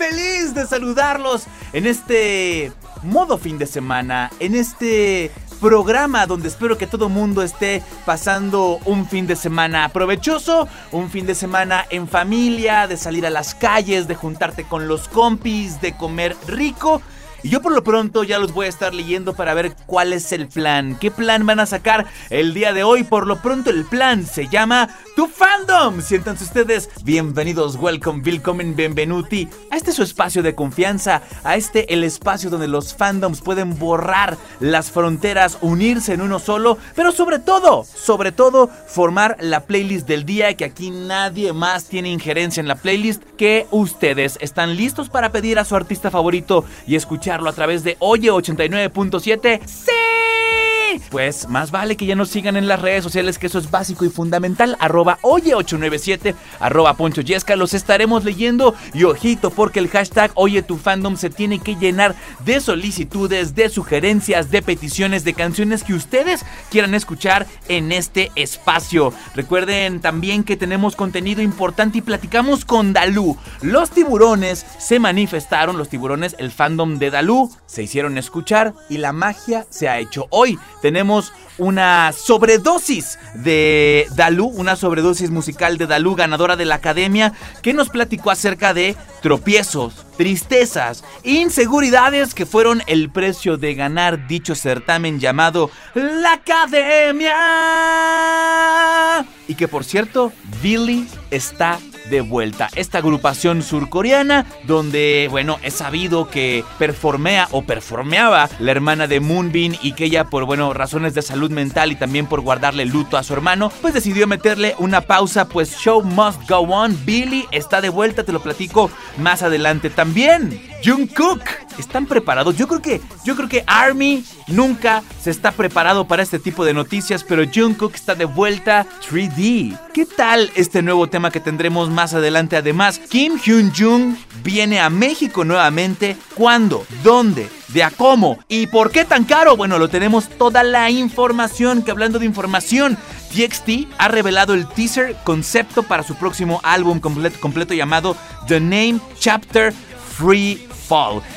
feliz de saludarlos en este modo fin de semana, en este programa donde espero que todo mundo esté pasando un fin de semana provechoso, un fin de semana en familia, de salir a las calles, de juntarte con los compis, de comer rico y yo por lo pronto ya los voy a estar leyendo para ver cuál es el plan. ¿Qué plan van a sacar el día de hoy? Por lo pronto el plan se llama Tu Fandom. Siéntanse ustedes bienvenidos, welcome, willkommen, benvenuti a este su espacio de confianza, a este el espacio donde los fandoms pueden borrar las fronteras, unirse en uno solo, pero sobre todo, sobre todo formar la playlist del día que aquí nadie más tiene injerencia en la playlist que ustedes. ¿Están listos para pedir a su artista favorito y escuchar a través de Oye 89.7. ¡Sí! Pues más vale que ya nos sigan en las redes sociales, que eso es básico y fundamental. Arroba Oye897, arroba Poncho Yesca, los estaremos leyendo. Y ojito, porque el hashtag Oye tu fandom se tiene que llenar de solicitudes, de sugerencias, de peticiones, de canciones que ustedes quieran escuchar en este espacio. Recuerden también que tenemos contenido importante y platicamos con Dalú. Los tiburones se manifestaron, los tiburones, el fandom de Dalú, se hicieron escuchar y la magia se ha hecho hoy una sobredosis de Dalú, una sobredosis musical de Dalú, ganadora de la academia, que nos platicó acerca de tropiezos, tristezas, inseguridades que fueron el precio de ganar dicho certamen llamado La Academia. Y que por cierto, Billy está de vuelta. Esta agrupación surcoreana donde, bueno, es sabido que performea o performeaba la hermana de Moonbin y que ella por, bueno, razones de salud mental y también por guardarle luto a su hermano, pues decidió meterle una pausa, pues show must go on. Billy está de vuelta, te lo platico más adelante también. Jungkook, ¿están preparados? Yo creo que yo creo que Army nunca se está preparado para este tipo de noticias, pero Jungkook está de vuelta 3D. ¿Qué tal este nuevo tema que tendremos más adelante? Además, Kim Hyun Jung viene a México nuevamente. ¿Cuándo? ¿Dónde? ¿De a cómo? ¿Y por qué tan caro? Bueno, lo tenemos toda la información que hablando de información, TXT ha revelado el teaser concepto para su próximo álbum completo, completo llamado The Name Chapter Free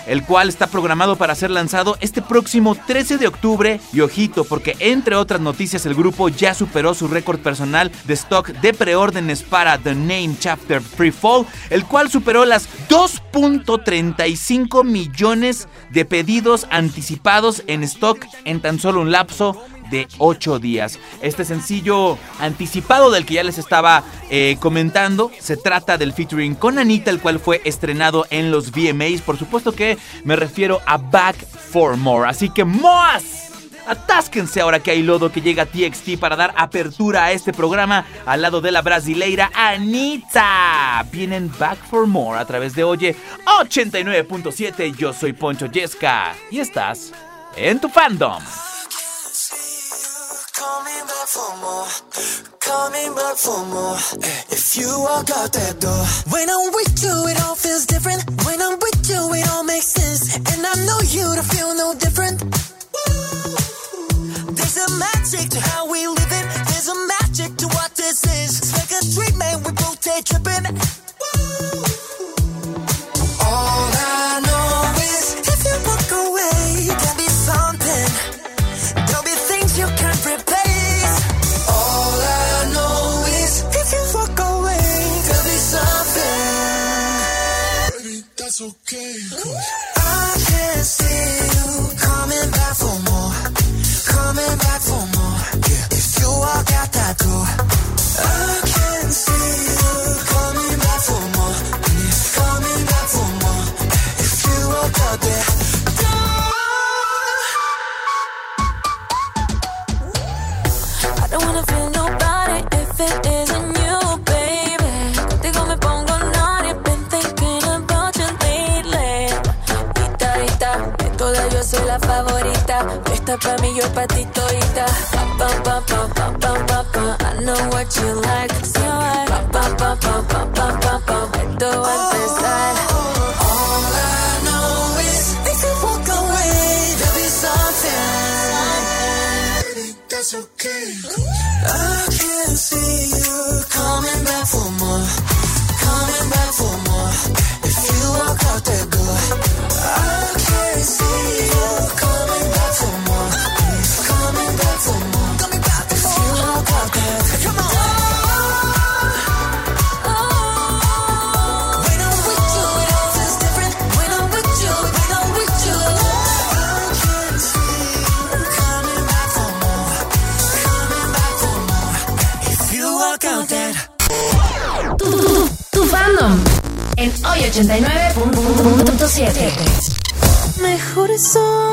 El cual está programado para ser lanzado este próximo 13 de octubre. Y ojito, porque entre otras noticias, el grupo ya superó su récord personal de stock de preórdenes para The Name Chapter Free Fall, el cual superó las 2.35 millones de pedidos anticipados en stock en tan solo un lapso de 8 días. Este sencillo anticipado del que ya les estaba eh, comentando, se trata del featuring con Anita, el cual fue estrenado en los VMAs. Por supuesto que me refiero a Back for More. Así que ¡Moas! Atásquense ahora que hay lodo que llega a TXT para dar apertura a este programa al lado de la brasileira Anita. Vienen Back for More a través de Oye 89.7. Yo soy Poncho Yesca y estás en tu fandom. Coming back for more, coming back for more. Eh, if you walk out that door, when I'm with you, it all feels different. When I'm with you, it all makes sense. And I know you to feel no different. There's a magic to how we live it. There's a magic to what this is. It's like a dream, man. We both take tripping. Esta pa' mí, yo pa' ti todita. Pa, pa, pa, pa, pa, pa, pa, pa. I know what you like, so I pa, pa, pa, pa, pa, 89.7. Mejor sola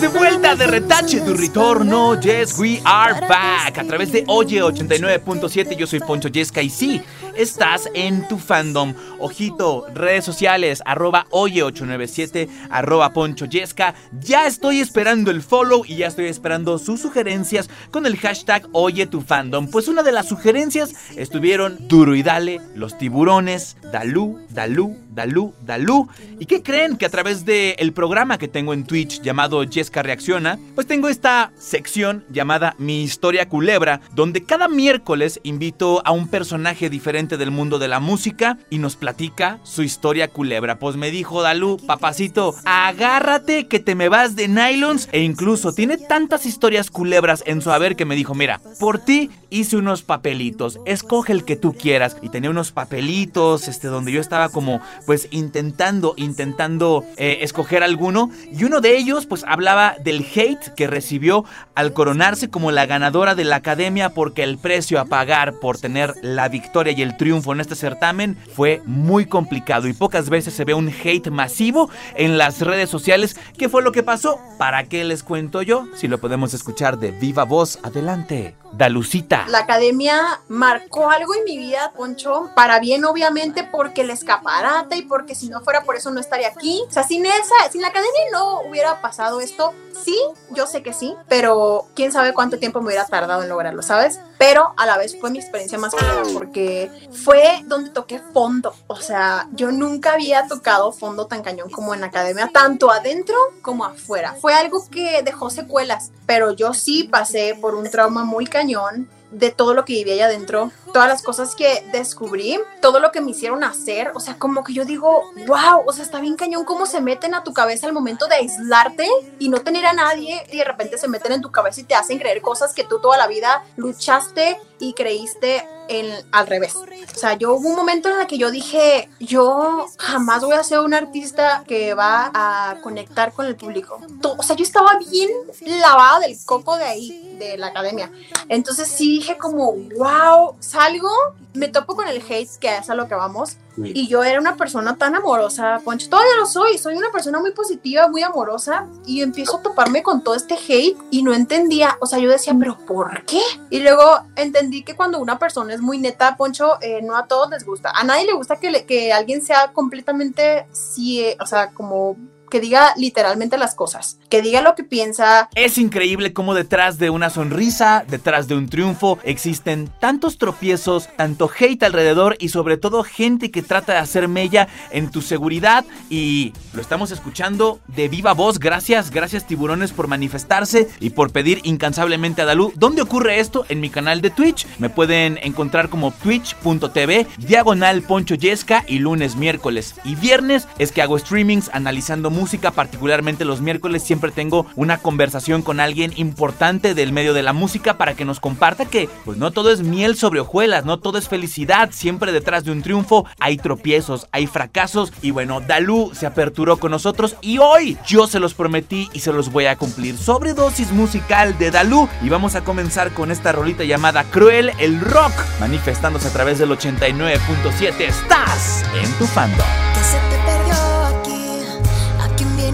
de vuelta de retache tu retorno. Yes, we are back. A través de Oye 89.7, yo soy Poncho Yesca y sí, estás en tu fandom. Ojito, redes sociales, arroba Oye897, arroba Poncho Yesca. Ya estoy esperando el follow y ya estoy esperando sus sugerencias con el hashtag Oye tu fandom. Pues una de las sugerencias estuvieron Duro y Dale, Los Tiburones, Dalú, Dalú, Dalú, Dalú. ¿Y qué creen? Que a través del programa que tengo en Twitch llamado Jessica Reacciona, pues tengo esta sección llamada Mi Historia Culebra, donde cada miércoles invito a un personaje diferente del mundo de la música y nos platica su historia culebra. Pues me dijo Dalú, papacito, agárrate que te me vas de nylons e incluso tiene tantas historias culebras en su haber que me dijo, mira, por ti hice unos papelitos, escoge el que tú quieras. Y tenía unos papelitos, este, donde yo estaba como, pues intentando, intentando eh, escoger alguno. Y uno de ellos, pues hablaba del hate que recibió al coronarse como la ganadora de la academia porque el precio a pagar por tener la victoria y el triunfo en este certamen fue muy complicado y pocas veces se ve un hate masivo en las redes sociales. ¿Qué fue lo que pasó? ¿Para qué les cuento yo? Si lo podemos escuchar de viva voz, adelante. Dalucita. La academia marcó algo en mi vida, Poncho, para bien obviamente porque el escaparate y porque si no fuera por eso no estaría aquí. O sea, sin esa, sin la academia no hubiera pasado esto. Sí, yo sé que sí, pero quién sabe cuánto tiempo me hubiera tardado en lograrlo, ¿sabes? Pero a la vez fue mi experiencia más clara porque fue donde toqué fondo. O sea, yo nunca había tocado fondo tan cañón como en academia, tanto adentro como afuera. Fue algo que dejó secuelas, pero yo sí pasé por un trauma muy cañón de todo lo que vivía allá adentro, todas las cosas que descubrí, todo lo que me hicieron hacer, o sea, como que yo digo, wow, o sea, está bien cañón cómo se meten a tu cabeza al momento de aislarte y no tener a nadie y de repente se meten en tu cabeza y te hacen creer cosas que tú toda la vida luchaste y creíste en, al revés. O sea, yo hubo un momento en el que yo dije, yo jamás voy a ser un artista que va a conectar con el público. O sea, yo estaba bien lavada del coco de ahí, de la academia. Entonces sí dije como, wow, salgo, me topo con el hate, que es a lo que vamos. Y yo era una persona tan amorosa, Poncho, todavía lo soy, soy una persona muy positiva, muy amorosa, y empiezo a toparme con todo este hate y no entendía, o sea, yo decía, pero ¿por qué? Y luego entendí que cuando una persona es muy neta, Poncho, eh, no a todos les gusta, a nadie le gusta que, alguien sea completamente, eh, o sea, como que diga literalmente las cosas, que diga lo que piensa, Es increíble cómo detrás de una sonrisa, detrás de un triunfo, existen tantos tropiezos, tanto hate alrededor y sobre todo gente que trata de hacer mella en tu seguridad y lo estamos escuchando de viva voz. Gracias, gracias tiburones por manifestarse y por pedir incansablemente a Dalú. ¿Dónde ocurre esto? En mi canal de Twitch. Me pueden encontrar como twitch.tv, diagonal Poncho Yesca y lunes, miércoles y viernes es que hago streamings analizando música música, particularmente los miércoles, siempre tengo una conversación con alguien importante del medio de la música para que nos comparta que pues no todo es miel sobre hojuelas, no todo es felicidad, siempre detrás de un triunfo hay tropiezos, hay fracasos y bueno, Dalú se aperturó con nosotros y hoy yo se los prometí y se los voy a cumplir. Sobredosis musical de Dalú y vamos a comenzar con esta rolita llamada Cruel el Rock, manifestándose a través del 89.7. Estás en tu fandom.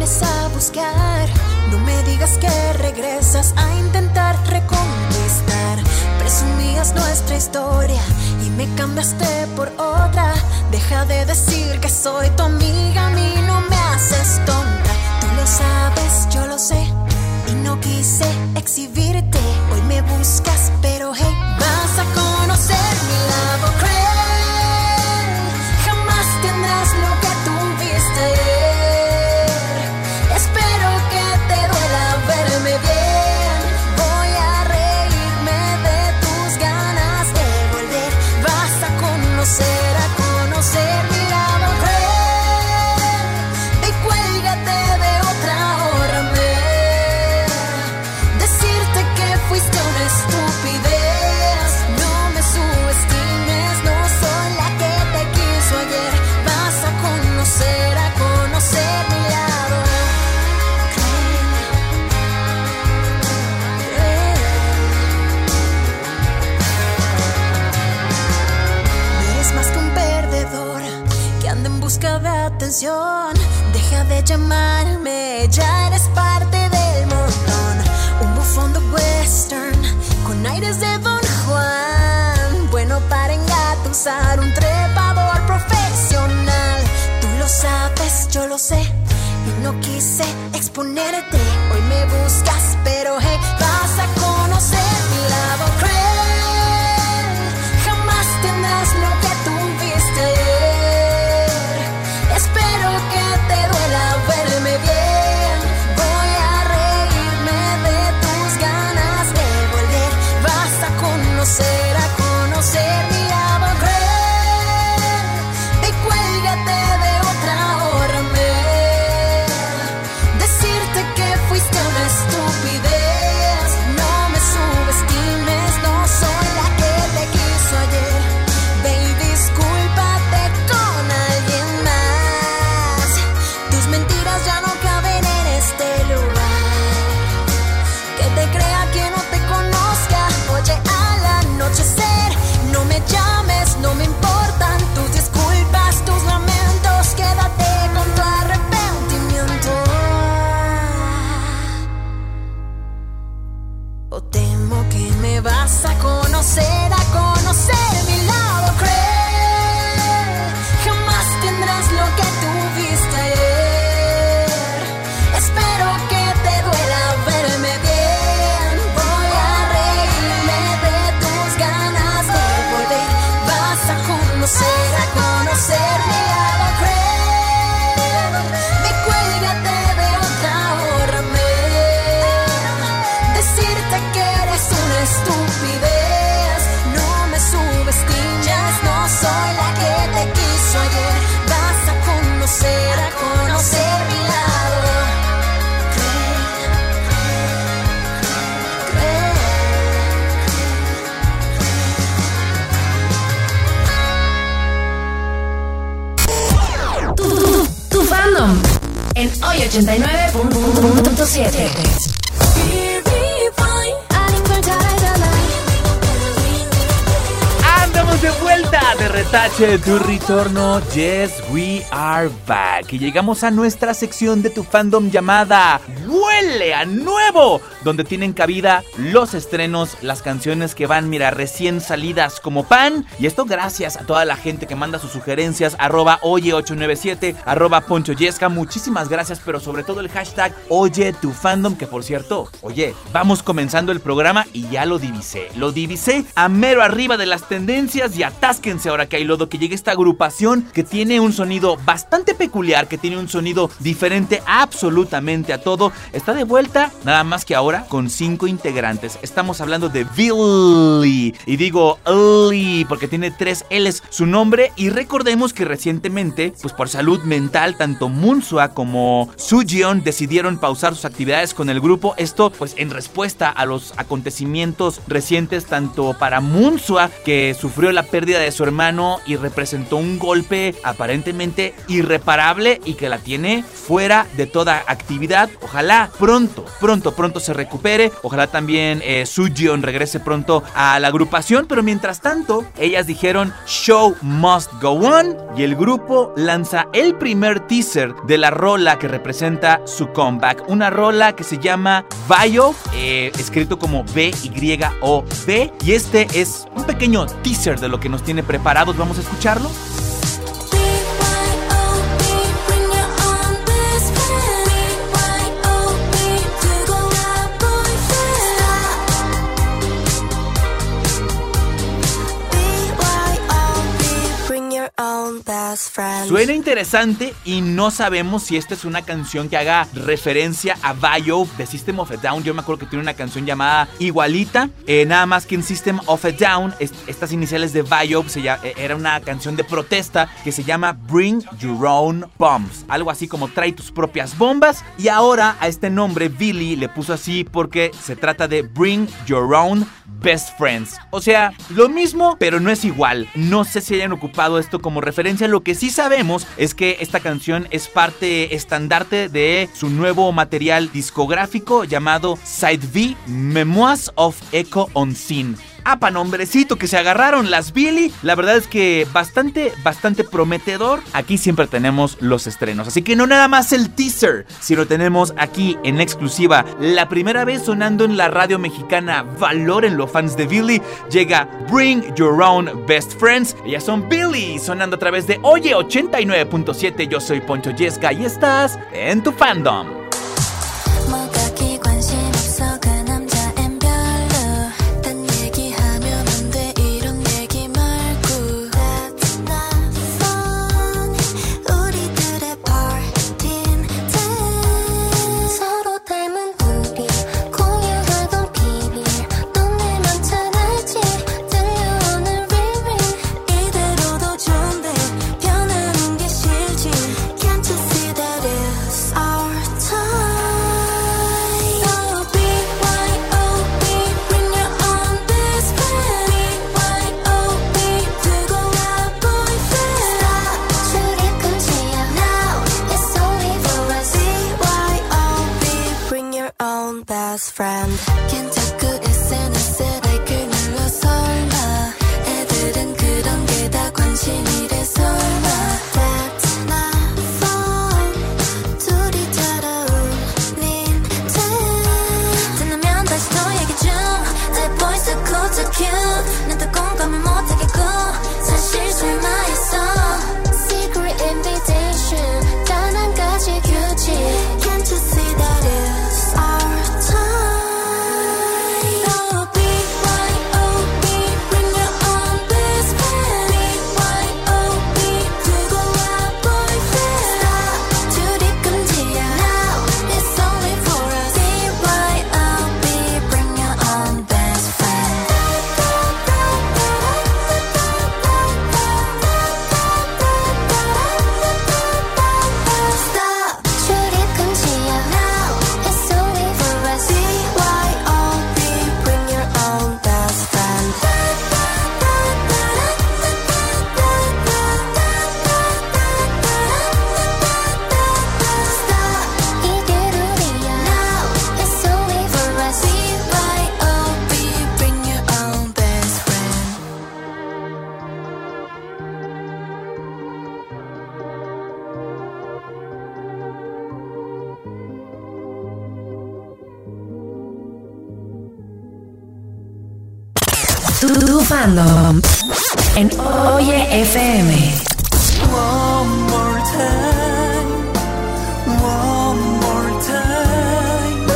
A buscar? No me digas que regresas a intentar reconquistar. Presumías nuestra historia y me cambiaste por otra. Deja de decir que soy tu amiga, a mí no me haces tonta. Tú lo sabes, yo lo sé. Y no quise exhibirte. Hoy me buscas, pero hey, un trepador profesional. Tú lo sabes, yo lo sé. Y no quise exponerte. Hoy me buscas, pero hey, vas a conocer mi lado 89.7. de tu retorno. Yes, we are back. Y llegamos a nuestra sección de tu fandom llamada Huele a Nuevo, donde tienen cabida los estrenos, las canciones que van, mira, recién salidas como pan. Y esto gracias a toda la gente que manda sus sugerencias, arroba oye897, arroba poncho Yesca. Muchísimas gracias, pero sobre todo el hashtag Oye tu fandom, que por cierto, oye, vamos comenzando el programa y ya lo divisé. Lo divisé a mero arriba de las tendencias y atásquense ahora que hay lodo que llegue esta agrupación que tiene un sonido bastante peculiar, que tiene un sonido diferente absolutamente a todo. Está de vuelta, nada más que ahora con cinco integrantes. Estamos hablando de Billy. Y digo Lee porque tiene tres L's su nombre. Y recordemos que recientemente, pues por salud mental, tanto Munsua como Sujeon decidieron pausar sus actividades con el grupo. Esto pues en respuesta a los acontecimientos recientes tanto para Munsua que sufrió la pérdida de su hermano y representó un golpe aparentemente irreparable y que la tiene fuera de toda actividad. Ojalá pronto, pronto, pronto se recupere. Ojalá también eh, Sujeon regrese pronto a la agrupación. Pero mientras tanto, ellas dijeron Show must go on y el grupo lanza el primer teaser de la rola que representa su comeback. Una rola que se llama Bio, eh, escrito como B-Y-O-B. Y este es un pequeño teaser de lo que nos tiene preparados. Vamos a escucharlo. Suena interesante y no sabemos si esta es una canción que haga referencia a Bio de System of a Down. Yo me acuerdo que tiene una canción llamada igualita, eh, nada más que en System of a Down, est- estas iniciales de Bio se lla- eh, era una canción de protesta que se llama Bring Your Own Bombs. Algo así como trae tus propias bombas. Y ahora a este nombre Billy le puso así porque se trata de Bring Your Own Best Friends. O sea, lo mismo, pero no es igual. No sé si hayan ocupado esto como referencia. Lo que sí sabemos es que esta canción es parte estandarte de su nuevo material discográfico llamado Side V Memoirs of Echo on Scene. Apa, nombrecito que se agarraron las Billy. La verdad es que bastante, bastante prometedor. Aquí siempre tenemos los estrenos. Así que no nada más el teaser, sino tenemos aquí en exclusiva la primera vez sonando en la radio mexicana. Valórenlo, fans de Billy. Llega Bring Your Own Best Friends. Ellas son Billy, sonando a través de Oye 89.7. Yo soy Poncho Yesca y estás en tu fandom. Tu fandom en Oye FM. One more time, one more time.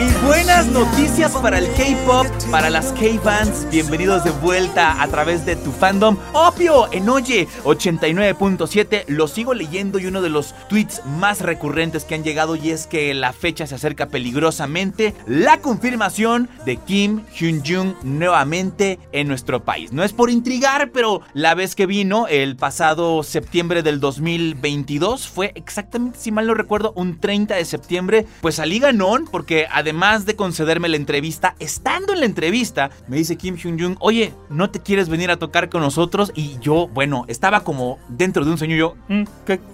Y buenas noticias para el K-pop, para las K-bands. Bienvenidos de vuelta a través de tu fandom. Opio en Oye 89.7. Lo sigo leyendo y uno de los tweets más recurrentes que han llegado y es que la fecha se acerca peligrosamente. La confirmación de Kim Hyun-jung nuevamente en nuestro país. No es por intrigar, pero la vez que vino el pasado septiembre del 2022 fue exactamente, si mal no recuerdo, un 30 de septiembre. Pues salí ganón porque además de concederme la entrevista, estando en la entrevista, me dice Kim Hyun-jung, oye, ¿no te quieres venir a tocar con nosotros? Y yo, bueno, estaba como dentro de un sueño. Yo, "Mm,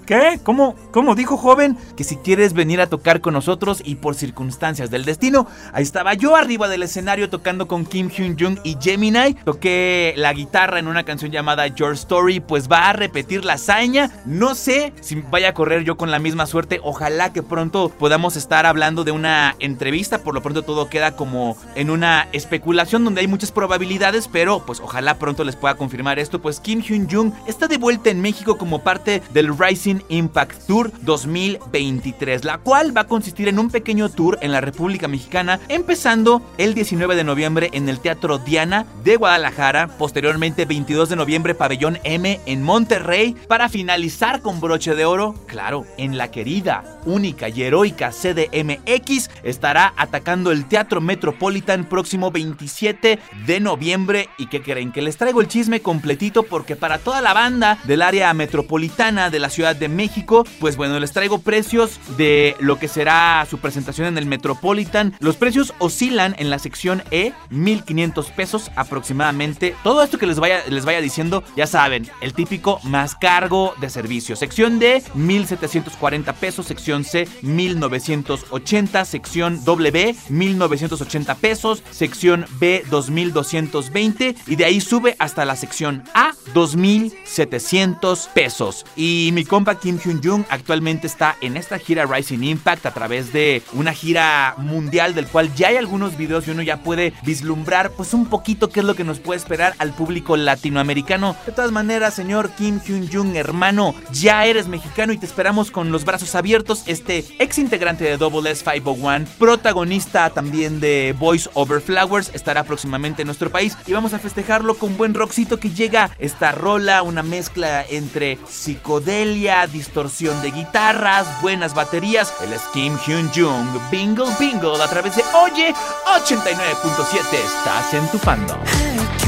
¿qué? ¿Cómo, ¿Cómo dijo joven? Que si quieres venir a tocar con nosotros y por circunstancias del destino, ahí estaba yo arriba del escenario tocando con Kim Hyun-jung y Gemini. Toqué la guitarra en una canción llamada Your Story, pues va a repetir la hazaña. No sé si vaya a correr yo con la misma suerte. Ojalá que pronto podamos estar hablando de una entrevista. Por lo pronto todo queda como en una especulación donde hay muchas probabilidades, pero pues ojalá pronto les pueda confirmar esto. Pues Kim Hyun-jung está de vuelta en México como parte del Rising Impact Tour 2023, la cual va a consistir en un pequeño tour en la República Mexicana, empezando el 19 de noviembre en el Teatro Diana de Guadalajara, posteriormente 22 de noviembre Pabellón M en Monterrey, para finalizar con broche de oro, claro, en la querida, única y heroica CDMX, estará atacando el Teatro Metropolitan próximo 27 de noviembre. ¿Y qué creen? Que les traigo el chisme completito porque para toda la banda del área metropolitana de la Ciudad de México, pues bueno, les traigo precios de lo que será su presentación en el Metropolitan. Los precios oscilan en la sección E, 1500 pesos aproximadamente. Todo esto que les vaya, les vaya diciendo, ya saben, el típico más cargo de servicio. Sección D, 1740 pesos. Sección C, 1980. Sección W, 1980 pesos. Sección B, 2220. Y de ahí sube hasta la sección A, 2700 pesos. Y mi compa Kim Hyun Jung actualmente está en esta gira Rising Impact a través de una gira mundial del cual ya hay algunos videos y uno ya puede vislumbrar pues un poquito qué es lo que nos puede esperar al público latinoamericano. De todas maneras, señor Kim Hyun Jung, hermano, ya eres mexicano y te esperamos con los brazos abiertos. Este ex integrante de Double S 501, protagonista también de Voice Over Flowers, estará próximamente en nuestro país y vamos a festejarlo con buen rockcito que llega esta rola, una mezcla entre psicodelia, distorsión de guitarras, buenas baterías. El es Kim Hyun Jung, Bingle Bingle a través de Oye 89.7. Estás en tu fandom.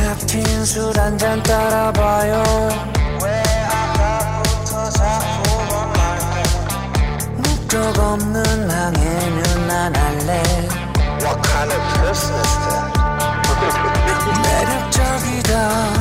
캡틴 술 한 잔 따라봐요 왜 아까부터 자꾸 원할까 목적 없는 항해는 안 할래 What kind of person is that?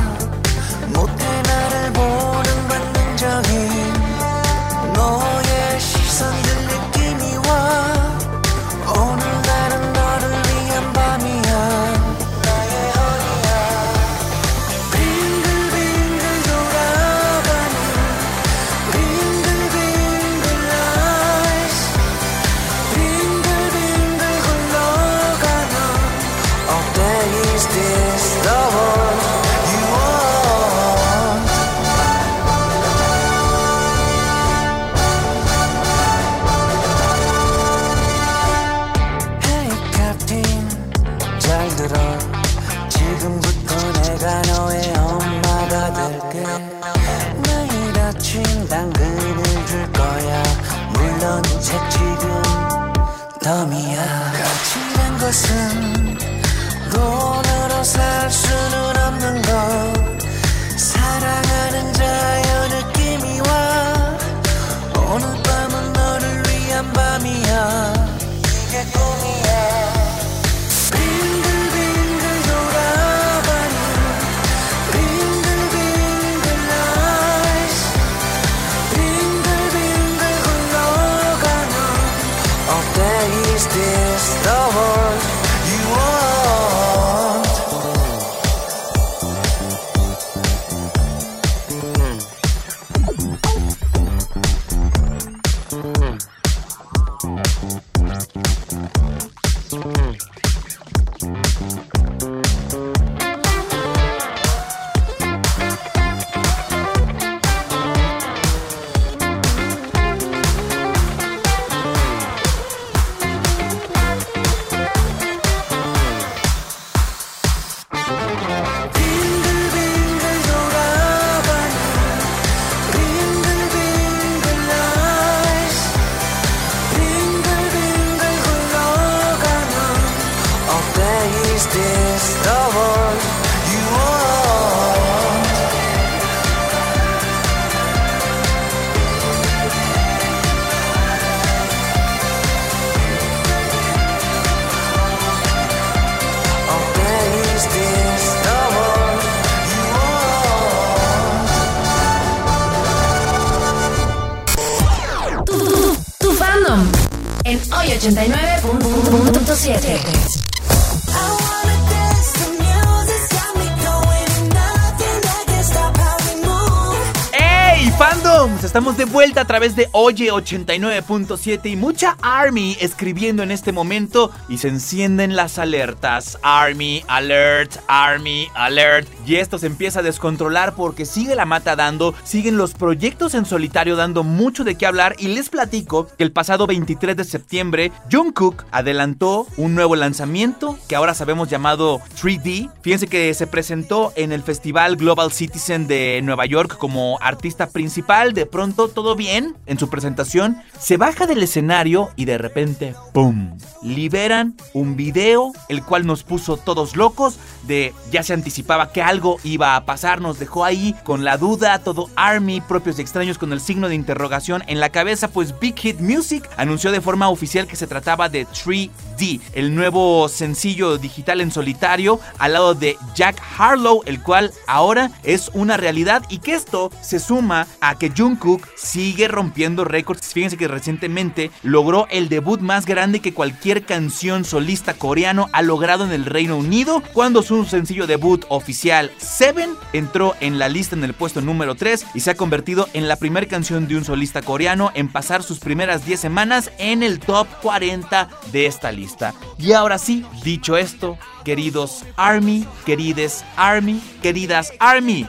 Estamos de vuelta a través de Oye 89.7 y mucha Army escribiendo en este momento y se encienden las alertas. Army Alert, Army Alert. Y esto se empieza a descontrolar porque sigue la mata dando, siguen los proyectos en solitario dando mucho de qué hablar y les platico que el pasado 23 de septiembre Jungkook adelantó un nuevo lanzamiento que ahora sabemos llamado 3D. Fíjense que se presentó en el Festival Global Citizen de Nueva York como artista principal. De pronto todo bien en su presentación. Se baja del escenario y de repente ¡pum! Liberan un video el cual nos puso todos locos de ya se anticipaba que algo iba a pasar. Nos dejó ahí con la duda todo Army propios y extraños con el signo de interrogación en la cabeza. Pues Big Hit Music anunció de forma oficial que se trataba de 3D, el nuevo sencillo digital en solitario al lado de Jack Harlow, el cual ahora es una realidad y que esto se suma a que Jungkook sigue rompiendo récords. Fíjense que recientemente logró el debut más grande que cualquier canción solista coreano ha logrado en el Reino Unido cuando su sencillo debut oficial Seven entró en la lista en el puesto número 3 y se ha convertido en la primera canción de un solista coreano en pasar sus primeras 10 semanas en el top 40 de esta lista. Y ahora sí, dicho esto, queridos Army, querides Army, queridas Army,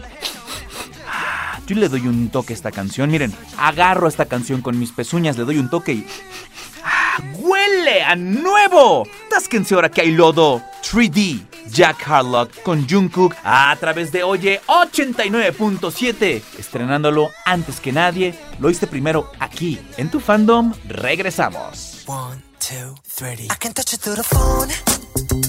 yo le doy un toque a esta canción. Miren, agarro esta canción con mis pezuñas, le doy un toque y. ¡Ah! ¡Huele a nuevo! Tásquense ahora que hay lodo 3D. Jack Harlock con Jungkook a través de Oye 89.7. Estrenándolo antes que nadie. Lo oíste primero aquí en tu fandom. Regresamos. One, two, three. I can touch you through the phone.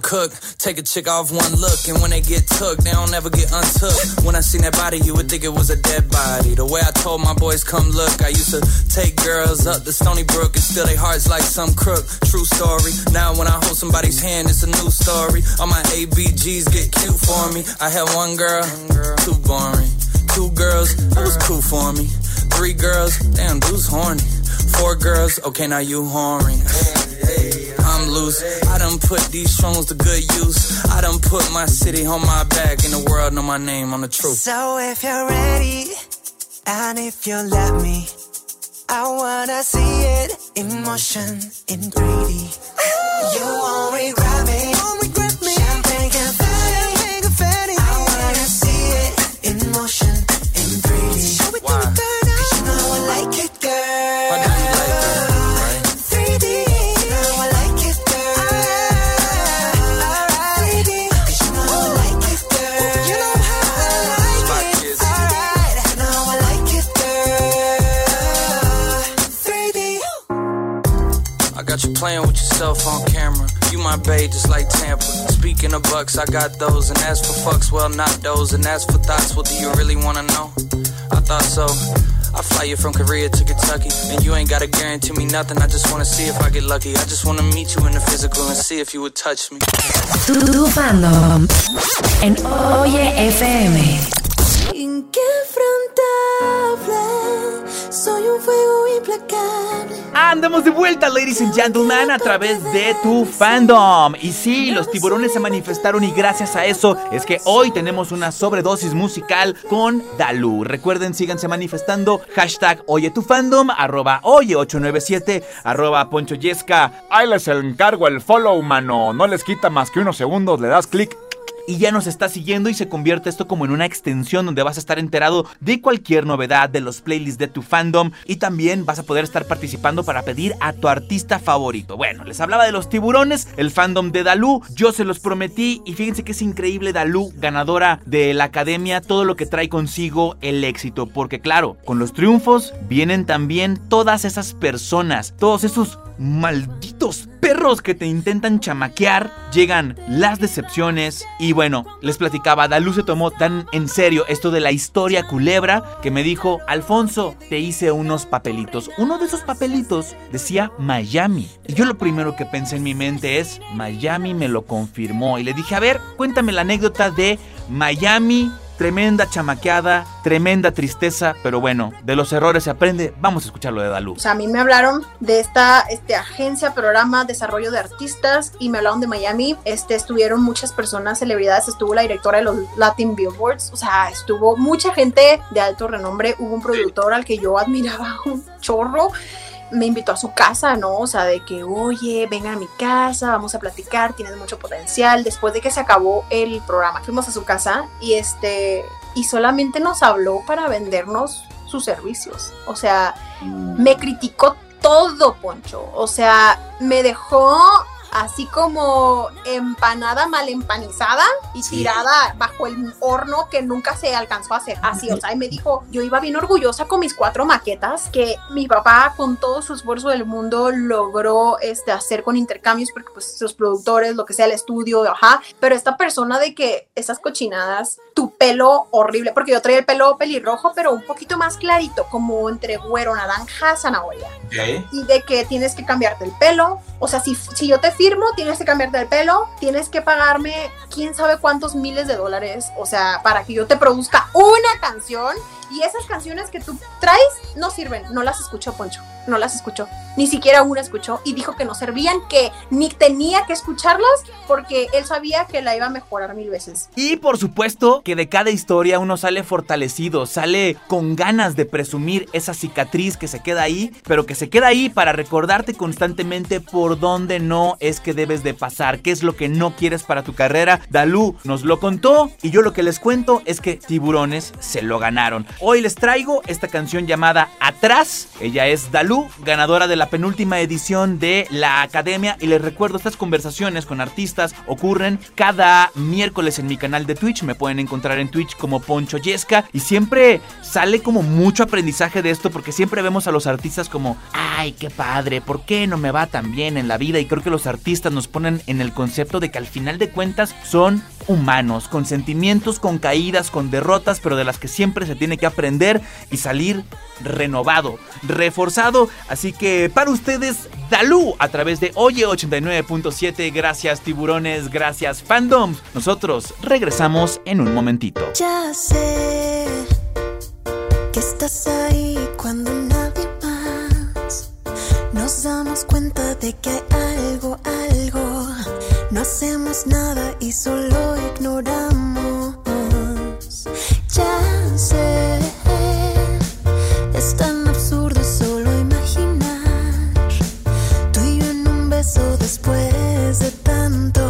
Cook. Take a chick off one look, and when they get took, they don't ever get untook. When I seen that body, you would think it was a dead body. The way I told my boys, come look, I used to take girls up the Stony Brook and steal their hearts like some crook. True story. Now when I hold somebody's hand, it's a new story. All my ABGs get cute for me. I had one girl, too boring. Two girls, that was cool for me. Three girls, damn, dude's horny. Four girls, okay, now you horny. I'm loose. I done put these songs to good use. I done put my city on my back, and the world know my name on the truth. So if you're ready, and if you let me, I wanna see it in motion in 3D. You won't regret me. My babe, just like Tampa. Speaking of bucks, I got those. And as for fucks, well, not those. And as for thoughts, well, do you really wanna know? I thought so. I fly you from Korea to Kentucky. And you ain't gotta guarantee me nothing. I just wanna see if I get lucky. I just wanna meet you in the physical and see if you would touch me. Tu, tu fandom en Oye FM. Inquebrantable, soy un fuego implacable. Andamos de vuelta, ladies and gentlemen, a través de tu fandom. Y sí, los tiburones se manifestaron y gracias a eso es que hoy tenemos una sobredosis musical con Dalu. Recuerden, síganse manifestando. Hashtag Oye tu fandom, arroba Oye897, arroba Poncho Yesca. Ahí les encargo el follow, mano. No les quita más que unos segundos, le das clic y ya nos está siguiendo y se convierte esto como en una extensión donde vas a estar enterado de cualquier novedad de los playlists de tu fandom y también vas a poder estar participando para pedir a tu artista favorito. Bueno, les hablaba de los tiburones, el fandom de Dalú, yo se los prometí y fíjense que es increíble Dalú, ganadora de la academia, todo lo que trae consigo el éxito, porque claro, con los triunfos vienen también todas esas personas, todos esos malditos perros que te intentan chamaquear, llegan las decepciones y bueno, les platicaba, Dalú se tomó tan en serio esto de la historia culebra que me dijo, Alfonso, te hice unos papelitos. Uno de esos papelitos decía Miami. Y yo lo primero que pensé en mi mente es, Miami me lo confirmó y le dije, a ver, cuéntame la anécdota de Miami Tremenda chamaqueada, tremenda tristeza, pero bueno, de los errores se aprende. Vamos a escuchar lo de Dalú. O sea, a mí me hablaron de esta este, agencia, programa, desarrollo de artistas y me hablaron de Miami. Este, estuvieron muchas personas, celebridades, estuvo la directora de los Latin Billboards, o sea, estuvo mucha gente de alto renombre. Hubo un productor al que yo admiraba un chorro me invitó a su casa, ¿no? O sea, de que, oye, vengan a mi casa, vamos a platicar, tienes mucho potencial. Después de que se acabó el programa, fuimos a su casa y este, y solamente nos habló para vendernos sus servicios. O sea, me criticó todo, Poncho. O sea, me dejó así como empanada mal empanizada y tirada bajo el horno que nunca se alcanzó a hacer. Así, o sea, y me dijo, yo iba bien orgullosa con mis cuatro maquetas que mi papá con todo su esfuerzo del mundo logró este, hacer con intercambios porque pues los productores, lo que sea, el estudio, ajá, pero esta persona de que esas cochinadas, tu pelo horrible, porque yo traía el pelo pelirrojo, pero un poquito más clarito, como entre güero, naranja, zanahoria. Y de que tienes que cambiarte el pelo, o sea, si, si yo te firmo, tienes que cambiarte el pelo, tienes que pagarme quién sabe cuántos miles de dólares, o sea, para que yo te produzca una canción y esas canciones que tú traes no sirven, no las escuchó Poncho, no las escuchó, ni siquiera una escuchó y dijo que no servían, que ni tenía que escucharlas porque él sabía que la iba a mejorar mil veces. Y por supuesto que de cada historia uno sale fortalecido, sale con ganas de presumir esa cicatriz que se queda ahí, pero que se queda ahí para recordarte constantemente por dónde no es que debes de pasar, qué es lo que no quieres para tu carrera. Dalú nos lo contó y yo lo que les cuento es que tiburones se lo ganaron. Hoy les traigo esta canción llamada Atrás. Ella es Dalú, ganadora de la penúltima edición de la Academia. Y les recuerdo, estas conversaciones con artistas ocurren cada miércoles en mi canal de Twitch. Me pueden encontrar en Twitch como Poncho Yesca. Y siempre sale como mucho aprendizaje de esto porque siempre vemos a los artistas como, ay, qué padre, ¿por qué no me va tan bien en la vida? Y creo que los artistas nos ponen en el concepto de que al final de cuentas son humanos, con sentimientos, con caídas, con derrotas, pero de las que siempre se tiene que aprender y salir renovado, reforzado. Así que para ustedes, Dalú a través de Oye 89.7. Gracias tiburones, gracias fandom. Nosotros regresamos en un momentito. Ya sé que estás ahí cuando nadie más. Nos damos cuenta de que hay algo, algo. No hacemos nada y solo ignoramos. Después de tanto.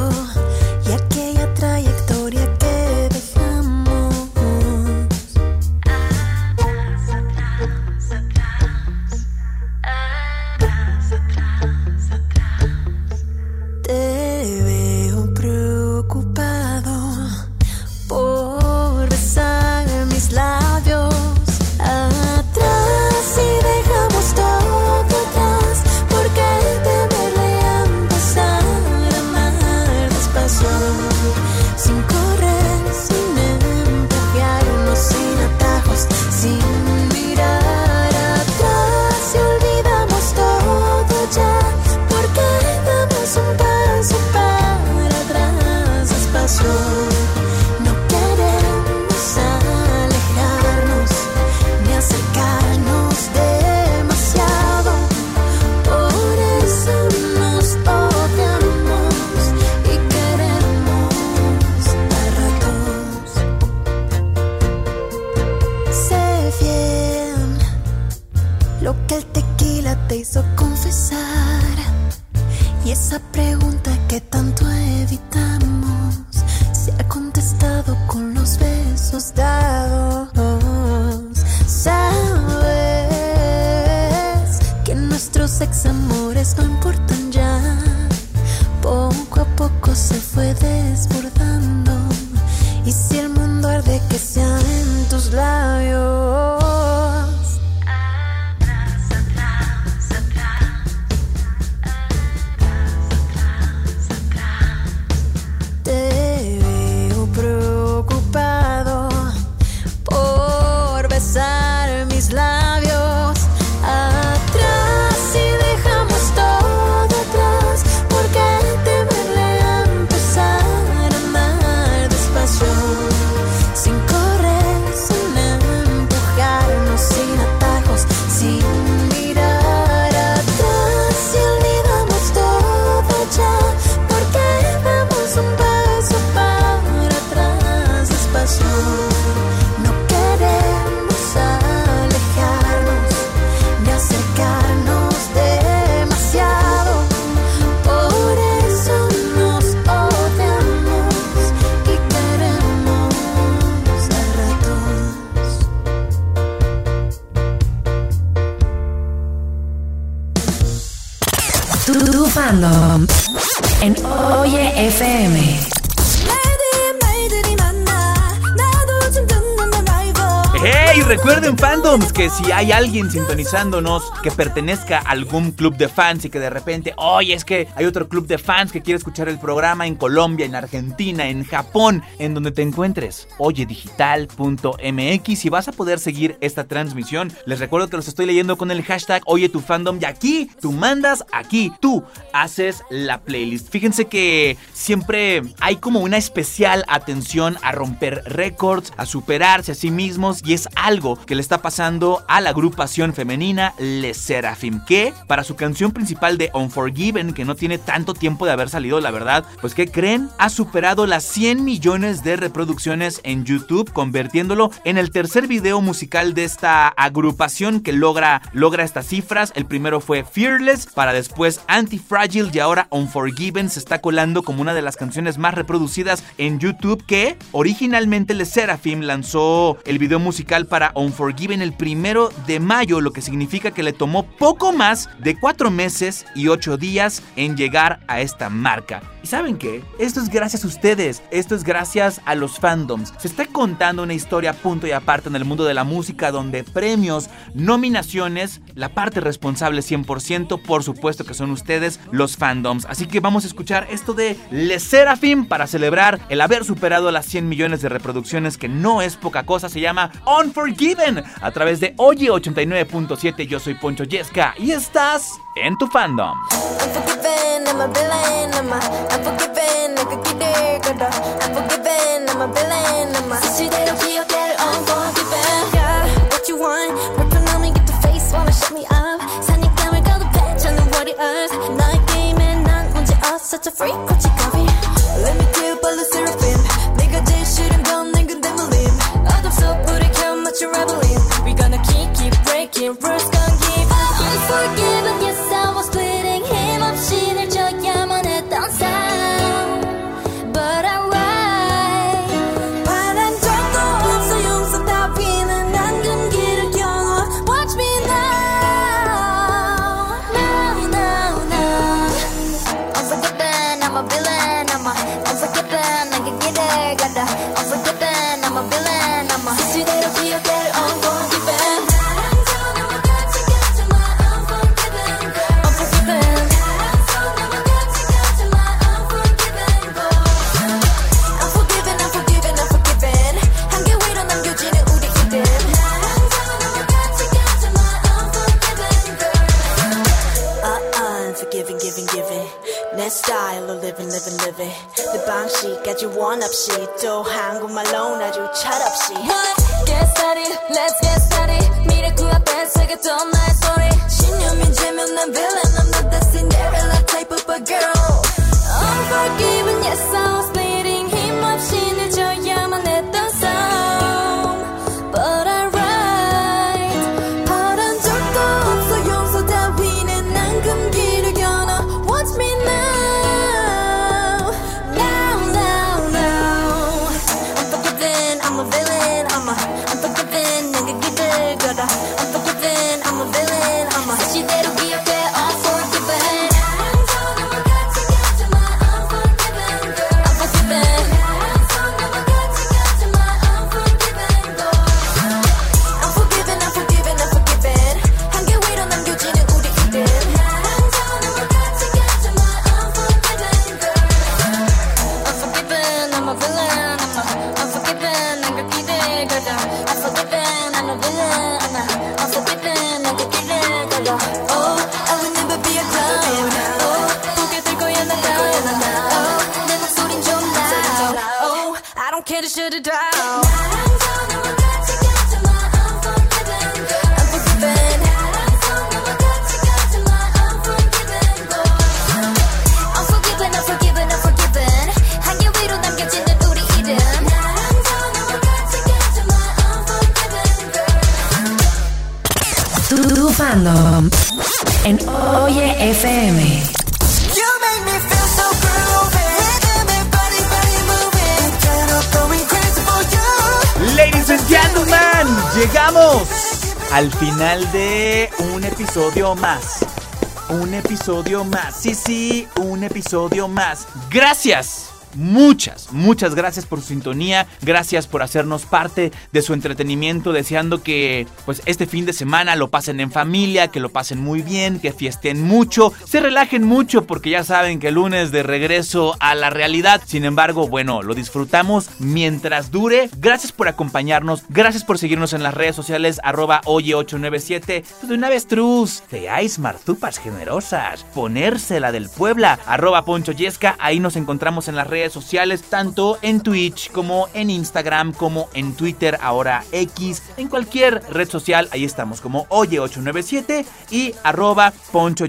Que si hay alguien sintonizándonos que pertenezca a algún club de fans y que de repente, oye, es que hay otro club de fans que quiere escuchar el programa en Colombia, en Argentina, en Japón, en donde te encuentres, oyedigital.mx y vas a poder seguir esta transmisión. Les recuerdo que los estoy leyendo con el hashtag Oye tu fandom y aquí tú mandas, aquí tú haces la playlist. Fíjense que siempre hay como una especial atención a romper récords, a superarse a sí mismos y es algo que le está pasando a la agrupación femenina Les Seraphim, que para su canción principal de Unforgiven, que no tiene tanto tiempo de haber salido, la verdad, pues que creen, ha superado las 100 millones de reproducciones en YouTube, convirtiéndolo en el tercer video musical de esta agrupación que logra, logra estas cifras. El primero fue Fearless, para después Anti-Fragile y ahora Unforgiven se está colando como una de las canciones más reproducidas en YouTube que originalmente Les Seraphim lanzó el video musical para Unforgiven el primero de mayo, lo que significa que le tomó poco más de cuatro meses y ocho días en llegar a esta marca. ¿Y saben qué? Esto es gracias a ustedes, esto es gracias a los fandoms. Se está contando una historia punto y aparte en el mundo de la música donde premios, nominaciones, la parte responsable 100%, por supuesto que son ustedes, los fandoms. Así que vamos a escuchar esto de Le Seraphim para celebrar el haber superado las 100 millones de reproducciones, que no es poca cosa, se llama Unforgiven, a través de Oye 89.7. Yo soy Poncho Yesca y estás en tu fandom. I'm a al final de un episodio más. Un episodio más. Sí, sí, un episodio más. Gracias. Muchas, muchas gracias por su sintonía, gracias por hacernos parte de su entretenimiento, deseando que pues este fin de semana lo pasen en familia, que lo pasen muy bien, que fiesten mucho, se relajen mucho porque ya saben que el lunes de regreso a la realidad, sin embargo, bueno, lo disfrutamos mientras dure. Gracias por acompañarnos, gracias por seguirnos en las redes sociales arroba oye897, pues de una vez truz, seáis marzupas generosas, ponérsela del Puebla, arroba Poncho Yesca, ahí nos encontramos en las redes sociales, tanto en Twitch como en Instagram, como en Twitter, ahora X, en cualquier red social, ahí estamos como Oye897 y arroba Poncho.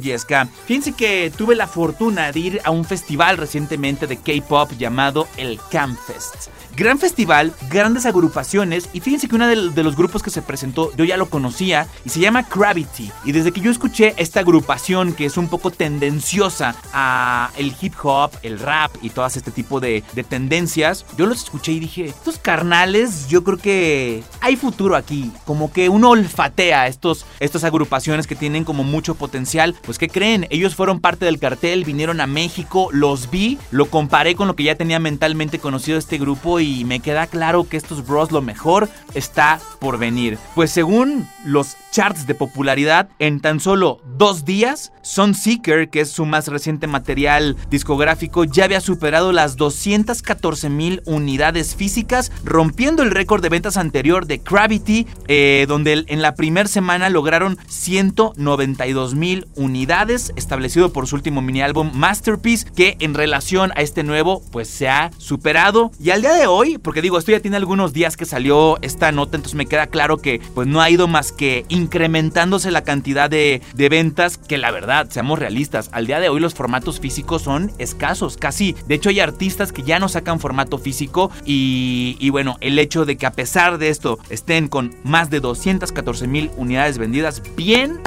Fíjense que tuve la fortuna de ir a un festival recientemente de K-pop llamado el Campfest. Gran festival, grandes agrupaciones y fíjense que uno de, los grupos que se presentó yo ya lo conocía y se llama Gravity y desde que yo escuché esta agrupación que es un poco tendenciosa a el hip hop, el rap y todas este tipo de, de tendencias, yo los escuché y dije, estos carnales yo creo que hay futuro aquí, como que uno olfatea estos, estas agrupaciones que tienen como mucho potencial, pues ¿qué creen? Ellos fueron parte del cartel, vinieron a México, los vi, lo comparé con lo que ya tenía mentalmente conocido este grupo me queda claro que estos bros lo mejor está por venir. Pues según los charts de popularidad, en tan solo dos días, Sunseeker, que es su más reciente material discográfico, ya había superado las 214 mil unidades físicas, rompiendo el récord de ventas anterior de Gravity, eh, donde en la primera semana lograron 192 mil unidades, establecido por su último mini álbum Masterpiece, que en relación a este nuevo, pues se ha superado. Y al día de hoy, porque digo, esto ya tiene algunos días que salió esta nota, entonces me queda claro que pues no ha ido más que incrementándose la cantidad de, de ventas, que la verdad, seamos realistas, al día de hoy los formatos físicos son escasos, casi. De hecho, hay artistas que ya no sacan formato físico y, y bueno, el hecho de que a pesar de esto estén con más de 214 mil unidades vendidas, bien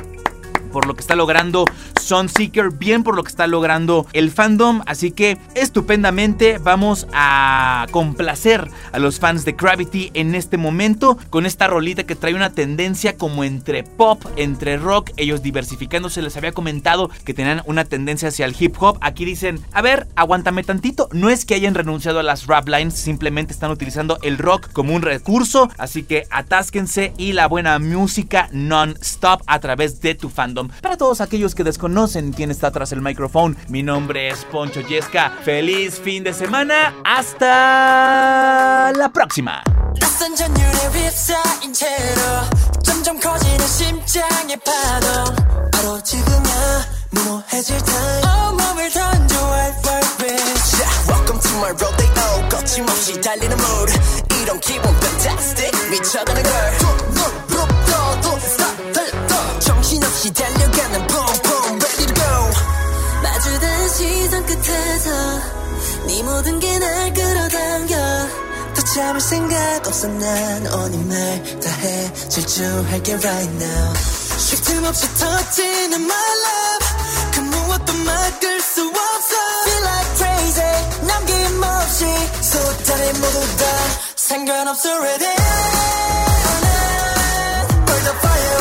por lo que está logrando Sunseeker, bien por lo que está logrando el fandom. Así que estupendamente vamos a complacer a los fans de Gravity en este momento con esta rolita que trae una tendencia como entre pop, entre rock, ellos diversificándose. Les había comentado que tenían una tendencia hacia el hip hop. Aquí dicen, a ver, aguántame tantito. No es que hayan renunciado a las rap lines, simplemente están utilizando el rock como un recurso. Así que atásquense y la buena música non-stop a través de tu fandom. Para todos aquellos que desconocen quién está tras el micrófono, mi nombre es Poncho Yesca. Feliz fin de semana. Hasta la próxima. 낯선 전율에 휩싸인 채로 점점 커지는 심장의 파동 바로 지금이야 무모해질 time 온몸을 던져 wild wild wild 정말 rodeo 거침없이 달리는 mood 이런 기분 fantastic 미쳐가는 걸 또 stop 달려 정신없이 달려가는 boom ready to go. 마주된 시선 끝에서 네 모든 게 날 끌어당겨. 더 참을 생각 없어 난 오니 말다 해 질주할게 right now. 쉴 틈 없이 터지는 my love. 그 무엇도 막을 수 없어. Feel like crazy. 남김없이 쏟아내 모두 다. 상관없어 ready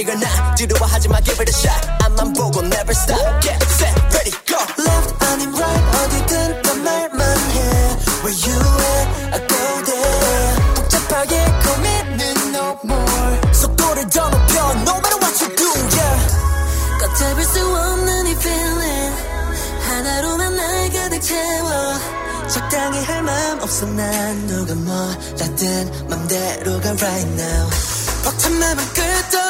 Ready or not 두려워하지 마 give it a shot 앞만 보고 never stop Get set ready go Left 아닌 right 어디든 또 말만 해 Where you at I go there 복잡하게 고민은 no more 속도를 더 높여 No matter what you do yeah 꽉 잡을 수 없는 이 feeling 하나로만 날 가득 채워 적당히 할맘 없어 난 누가 뭐라든 맘대로 가 right now 벅찬 맘은 그 무엇도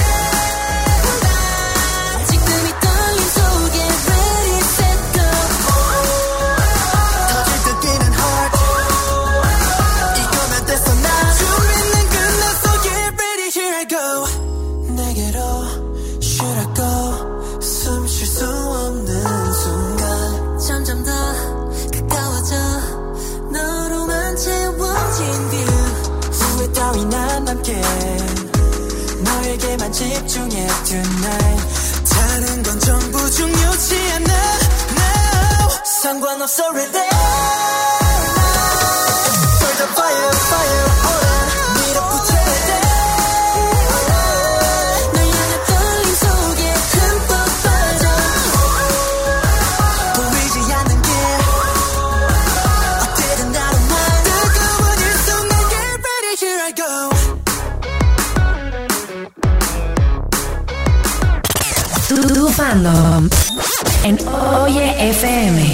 tonight 다른 건 전부 중요치 않아 now 상관없어 ready Tu, tu fandom en Oye FM.